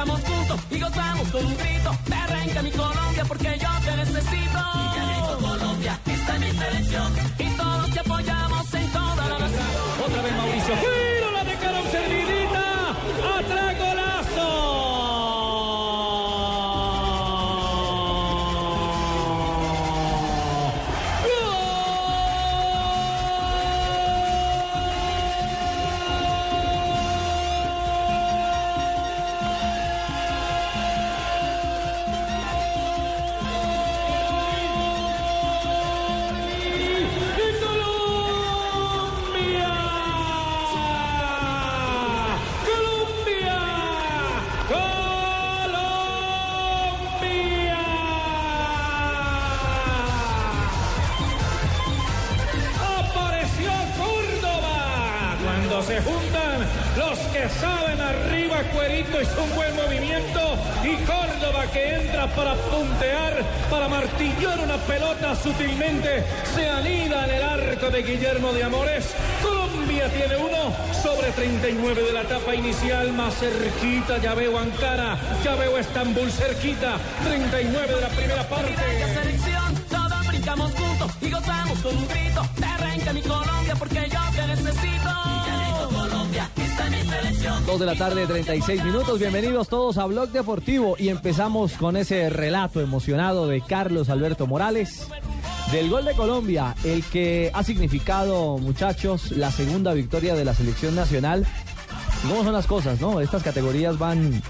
brincamos juntos y gozamos con un grito. Arranca mi Colombia porque yo te necesito. Y Colombia, esta es mi selección. Y todos te apoyamos en toda la nación. Otra vez Mauricio. Saben arriba, Cuerito hizo un buen movimiento y Córdoba que entra para puntear, para martillar una pelota sutilmente, se anida en el arco de Guillermo de Amores. Colombia tiene uno sobre 39 de la etapa inicial, más cerquita, ya veo Ankara, ya veo Estambul cerquita, 39 de la primera parte. Brincamos. Dos de la tarde, 36 minutos. Bienvenidos todos a Blog Deportivo y empezamos con ese relato emocionado de Carlos Alberto Morales del gol de Colombia, el que ha significado, muchachos, la segunda victoria de la selección nacional. ¿Y ¿Cómo son las cosas, no? Estas categorías van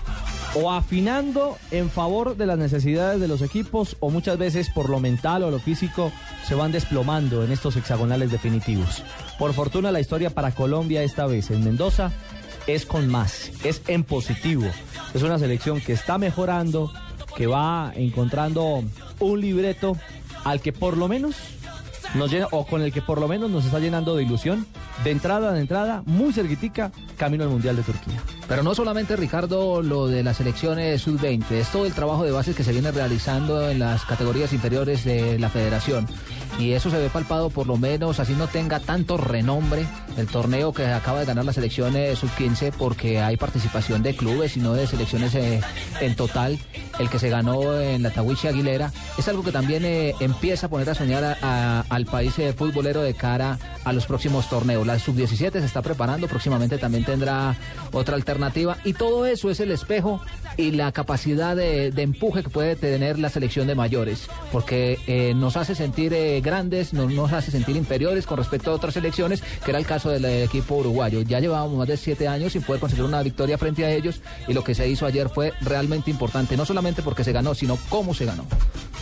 o afinando en favor de las necesidades de los equipos o muchas veces por lo mental o lo físico se van desplomando en estos hexagonales definitivos. Por fortuna la historia para Colombia esta vez en Mendoza es con más, es en positivo. Es una selección que está mejorando, que va encontrando un libreto al que por lo menos nos o con el que por lo menos nos está llenando de ilusión, de entrada de entrada, muy cerquitica, camino al Mundial de Turquía. Pero no solamente, Ricardo, lo de las selecciones sub-20, es todo el trabajo de bases que se viene realizando en las categorías inferiores de la federación. Y eso se ve palpado, por lo menos, así no tenga tanto renombre el torneo que acaba de ganar la selección eh, sub-15, porque hay participación de clubes y no de selecciones eh, en total. El que se ganó en la Tawichi Aguilera es algo que también eh, empieza a poner a soñar a- al país eh, futbolero de cara a los próximos torneos. La sub-17 se está preparando, próximamente también tendrá otra alternativa. Y todo eso es el espejo y la capacidad de, de empuje que puede tener la selección de mayores, porque eh, nos hace sentir grandes, no nos hace sentir inferiores con respecto a otras selecciones, que era el caso del equipo uruguayo. Ya llevábamos más de siete años sin poder conseguir una victoria frente a ellos y lo que se hizo ayer fue realmente importante, no solamente porque se ganó, sino cómo se ganó.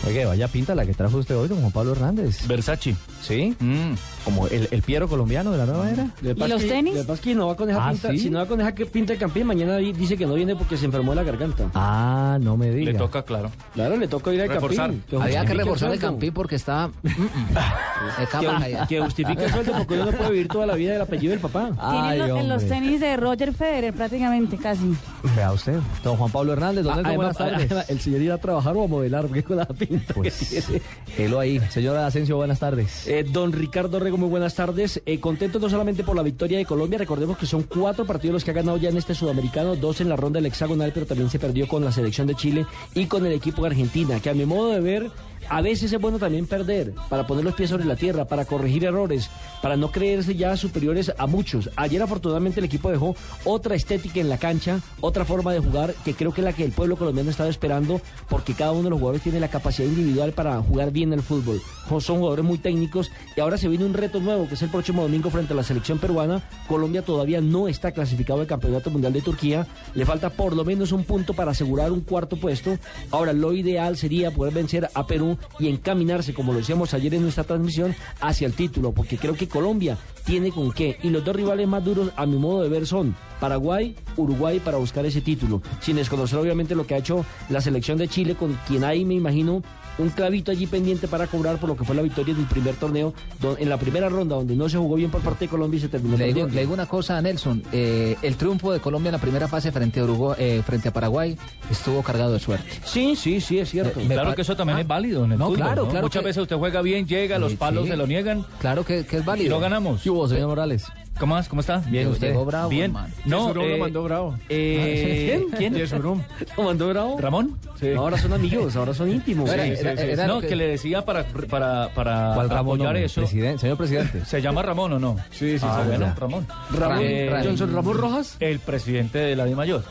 Oye, vaya pinta la que trajo usted hoy, don Juan Pablo Hernández. Versace. ¿Sí? Mm. Como el, el Piero colombiano de la nueva era. Lo que pasa los que- tenis? Lo que pasa es que no va con esa Ah, pinta. ¿sí? Si no va con esa que pinta el campín, mañana di- dice que no viene porque se enfermó de la garganta. Ah, no me diga. Le toca, claro. Claro, le toca ir al Reforzar. campín. que Había que reforzar el campín porque está... mm, mm, Que, que justifique el sueldo porque uno no puede vivir toda la vida del apellido del papá. Ay, Tienen lo- en los hombre. tenis de Roger Federer prácticamente, casi. Vea usted. Don Juan Pablo Hernández, Nelson, buenas Además, tardes. el señor irá a trabajar o a modelar, porque con la pinta Pues, que tiene. Ahí. Señor Asensio, buenas tardes. Eh, don Ricardo Rego, muy buenas tardes. Eh, contento no solamente por la victoria de Colombia, recordemos que son cuatro partidos los que ha ganado ya en este sudamericano, dos en la ronda del hexagonal, pero también se perdió con la selección de Chile y con el equipo de Argentina, que a mi modo de ver, a veces es bueno también perder, para poner los pies sobre la tierra, para corregir errores, para no creerse ya superiores a muchos. Ayer afortunadamente el equipo dejó otra estética en la cancha, otra forma de jugar, que creo que es la que el pueblo colombiano estaba esperando, porque cada uno de los jugadores tiene la capacidad individual para jugar bien el fútbol. Son jugadores muy técnicos y ahora se viene un reto nuevo, que es el próximo domingo frente a la selección peruana. Colombia todavía no está clasificado al Campeonato Mundial de Turquía. Le falta por lo menos un punto para asegurar un cuarto puesto. Ahora, lo ideal sería poder vencer a Perú y encaminarse, como lo decíamos ayer en nuestra transmisión, hacia el título, porque creo que Colombia tiene con qué. Y los dos rivales más duros, a mi modo de ver, son Paraguay, Uruguay para buscar ese título. Sin desconocer, obviamente, lo que ha hecho la selección de Chile, con quien hay, me imagino, un clavito allí pendiente para cobrar por lo que fue la victoria en el primer torneo, en la primera ronda, donde no se jugó bien por parte de Colombia y se terminó Le digo, le digo una cosa a Nelson, eh, el triunfo de Colombia en la primera fase frente a Uruguay, eh, frente a Paraguay estuvo cargado de suerte. Sí, sí, sí, es cierto. Eh, Claro que eso también Ah. es válido en el No, fútbol. claro, ¿no? claro Muchas que- veces usted juega bien, llega, los palos sí. se lo niegan Claro que, que es y válido. no ganamos. ¿Qué hubo, señor Morales? ¿Cómo vas? ¿Cómo está? Bien, usted. Llegó bravo, Bien. hermano. No, Yesurum lo eh, mandó bravo. eh, ¿Quién? Yesurum. ¿Lo mandó bravo? ¿Ramón? Sí. No, ahora son amigos, ahora son íntimos. Sí, era- sí, sí. era- No, que le decía para, para, para ¿Cuál Ramón? apoyar eso. Presidente, señor presidente. ¿Se llama Ramón o no? Sí, sí, Ah, sí, bueno, ya. Ramón. Ramón, Eh, Johnson Ramón Rojas. El presidente de la Mayor.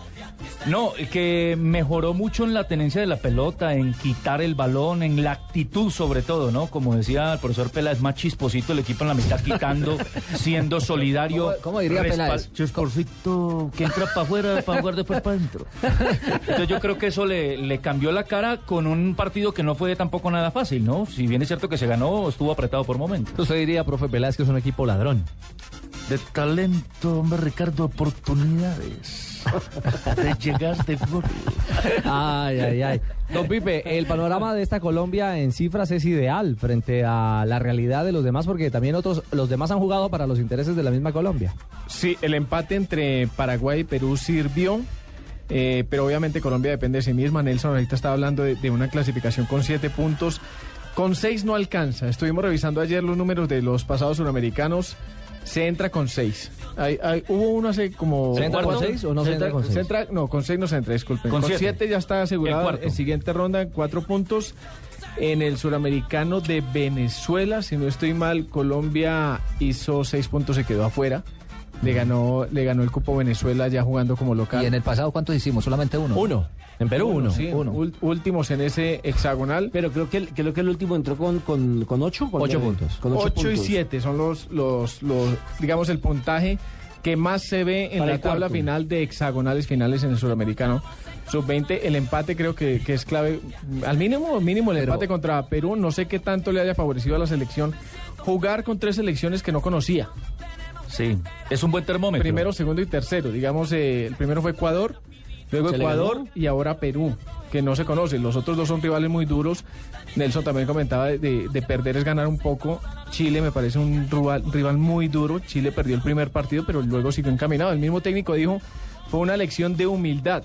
No, que mejoró mucho en la tenencia de la pelota, en quitar el balón, en la actitud sobre todo, ¿no? Como decía el profesor Peláez, más chisposito el equipo en la mitad quitando, siendo solidario. ¿Cómo- cómo diría Peláez? Chisposito que entra para afuera para jugar después para adentro. Entonces yo creo que eso le, le cambió la cara con un partido que no fue tampoco nada fácil, ¿no? Si bien es cierto que se ganó, estuvo apretado por momentos. Usted diría, profe Peláez, que es un equipo ladrón. De talento, hombre, Ricardo, oportunidades de llegar de gol. Ay, ay, ay. Don Pipe, el panorama de esta Colombia en cifras es ideal frente a la realidad de los demás, porque también otros, los demás han jugado para los intereses de la misma Colombia. Sí, el empate entre Paraguay y Perú sirvió, eh, pero obviamente Colombia depende de sí misma. Nelson ahorita estaba hablando de, de una clasificación con siete puntos. Con seis no alcanza. Estuvimos revisando ayer los números de los pasados suramericanos. Se entra con seis. Hay- hay- hubo uno hace como... ¿Se entra con seis o no se entra con seis? se entra- no, con seis no se entra, disculpen. Con Con, siete. siete. ya está asegurado en siguiente ronda, cuatro puntos. En el suramericano de Venezuela, si no estoy mal, Colombia hizo seis puntos, se quedó afuera. Le ganó, le ganó el cupo Venezuela ya jugando como local. ¿Y en el pasado cuántos hicimos? Solamente uno. Uno. En Perú, uno. Sí, uno. últimos en ese hexagonal. Pero creo que, el- creo que el último entró con, con, con ocho. con Ocho puntos. Con ocho, 8 y. 7 son los, los, los, digamos, el puntaje que más se ve en Para la tabla cuarto. final de hexagonales finales en el sudamericano. Sub-20, el empate creo que, que es clave. Al mínimo, mínimo el Pero- empate contra Perú. No sé qué tanto le haya favorecido a la selección jugar con tres selecciones que no conocía. Sí, es un buen termómetro. Primero, segundo y tercero. Digamos, eh, el primero fue Ecuador, luego ¿Se le Ecuador y ahora Perú, que no se conocen. Los otros dos son rivales muy duros. Nelson también comentaba de, de- de perder es ganar un poco. Chile me parece un rival, rival muy duro. Chile perdió el primer partido, pero luego siguió encaminado. El mismo técnico dijo, fue una lección de humildad.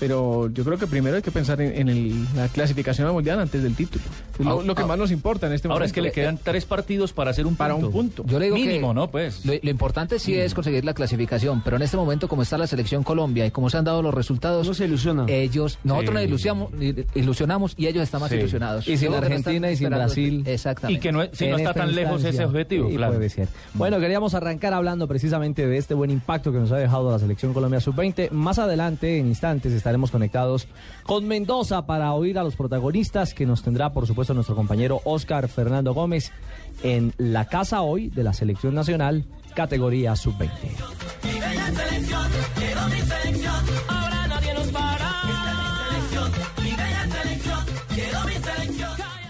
Pero yo creo que primero hay que pensar en, en el- la clasificación al mundial antes del título. Es lo, Ah, lo que ah. más nos importa en este momento. Ahora es que le quedan tres partidos para hacer un para punto. un punto. Yo le digo Mínimo, que ¿no? Pues. Lo, lo importante sí es conseguir la clasificación, pero en este momento como está la selección Colombia y como se han dado los resultados, Uno se ilusiona. ellos, nosotros Sí. nos ilusionamos, ilusionamos y ellos están más Sí. ilusionados. Y sin Yo no Argentina y sin Brasil. Exactamente. Y que no, si no está tan lejos ese objetivo, Sí, claro. puede ser. Bueno, queríamos arrancar hablando precisamente de este buen impacto que nos ha dejado la selección Colombia Sub-20. Más adelante, en instantes, estaremos conectados con Mendoza para oír a los protagonistas que nos tendrá, por supuesto, nuestro compañero Oscar Fernando Gómez en la casa hoy de la selección nacional, categoría Sub-20. Ahora nadie nos para.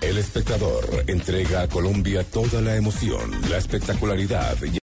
El espectador entrega a Colombia toda la emoción, la espectacularidad